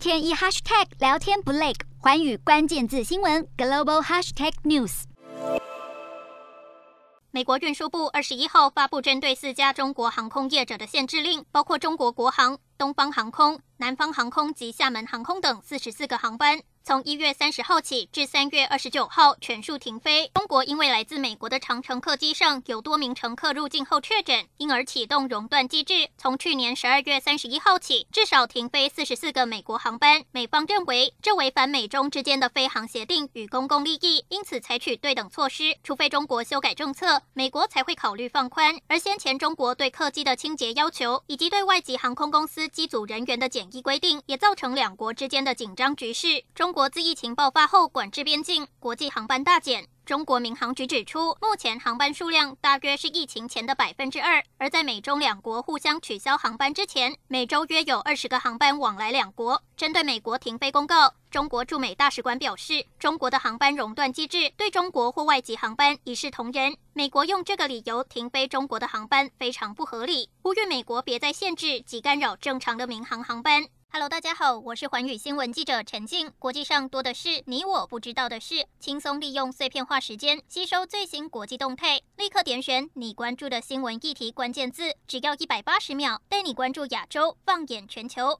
天一 hashtag 聊天不累，环宇关键字新闻 global hashtag news。美国运输部二十一号发布针对四家中国航空业者的限制令，包括中国国航、东方航空、南方航空及厦门航空等四十四个航班。从一月三十号起至三月二十九号全数停飞。中国因为来自美国的长程客机上有多名乘客入境后确诊，因而启动熔断机制。从去年十二月三十一号起，至少停飞四十四个美国航班。美方认为这违反美中之间的飞航协定与公共利益，因此采取对等措施。除非中国修改政策，美国才会考虑放宽。而先前中国对客机的清洁要求，以及对外籍航空公司机组人员的检疫规定，也造成两国之间的紧张局势。中。国国自疫情爆发后管制边境，国际航班大减。中国民航局指出，目前航班数量大约是疫情前的百分之二。而在美中两国互相取消航班之前，每周约有二十个航班往来两国。针对美国停飞公告，中国驻美大使馆表示，中国的航班熔断机制对中国或外籍航班一视同仁。美国用这个理由停飞中国的航班非常不合理，呼吁美国别再限制及干扰正常的民航航班。Hello，大家好，我是环宇新闻记者陈静。国际上多的是你我不知道的事，轻松利用碎片化时间吸收最新国际动态，立刻点选你关注的新闻议题关键字，只要一百八十秒，带你关注亚洲，放眼全球。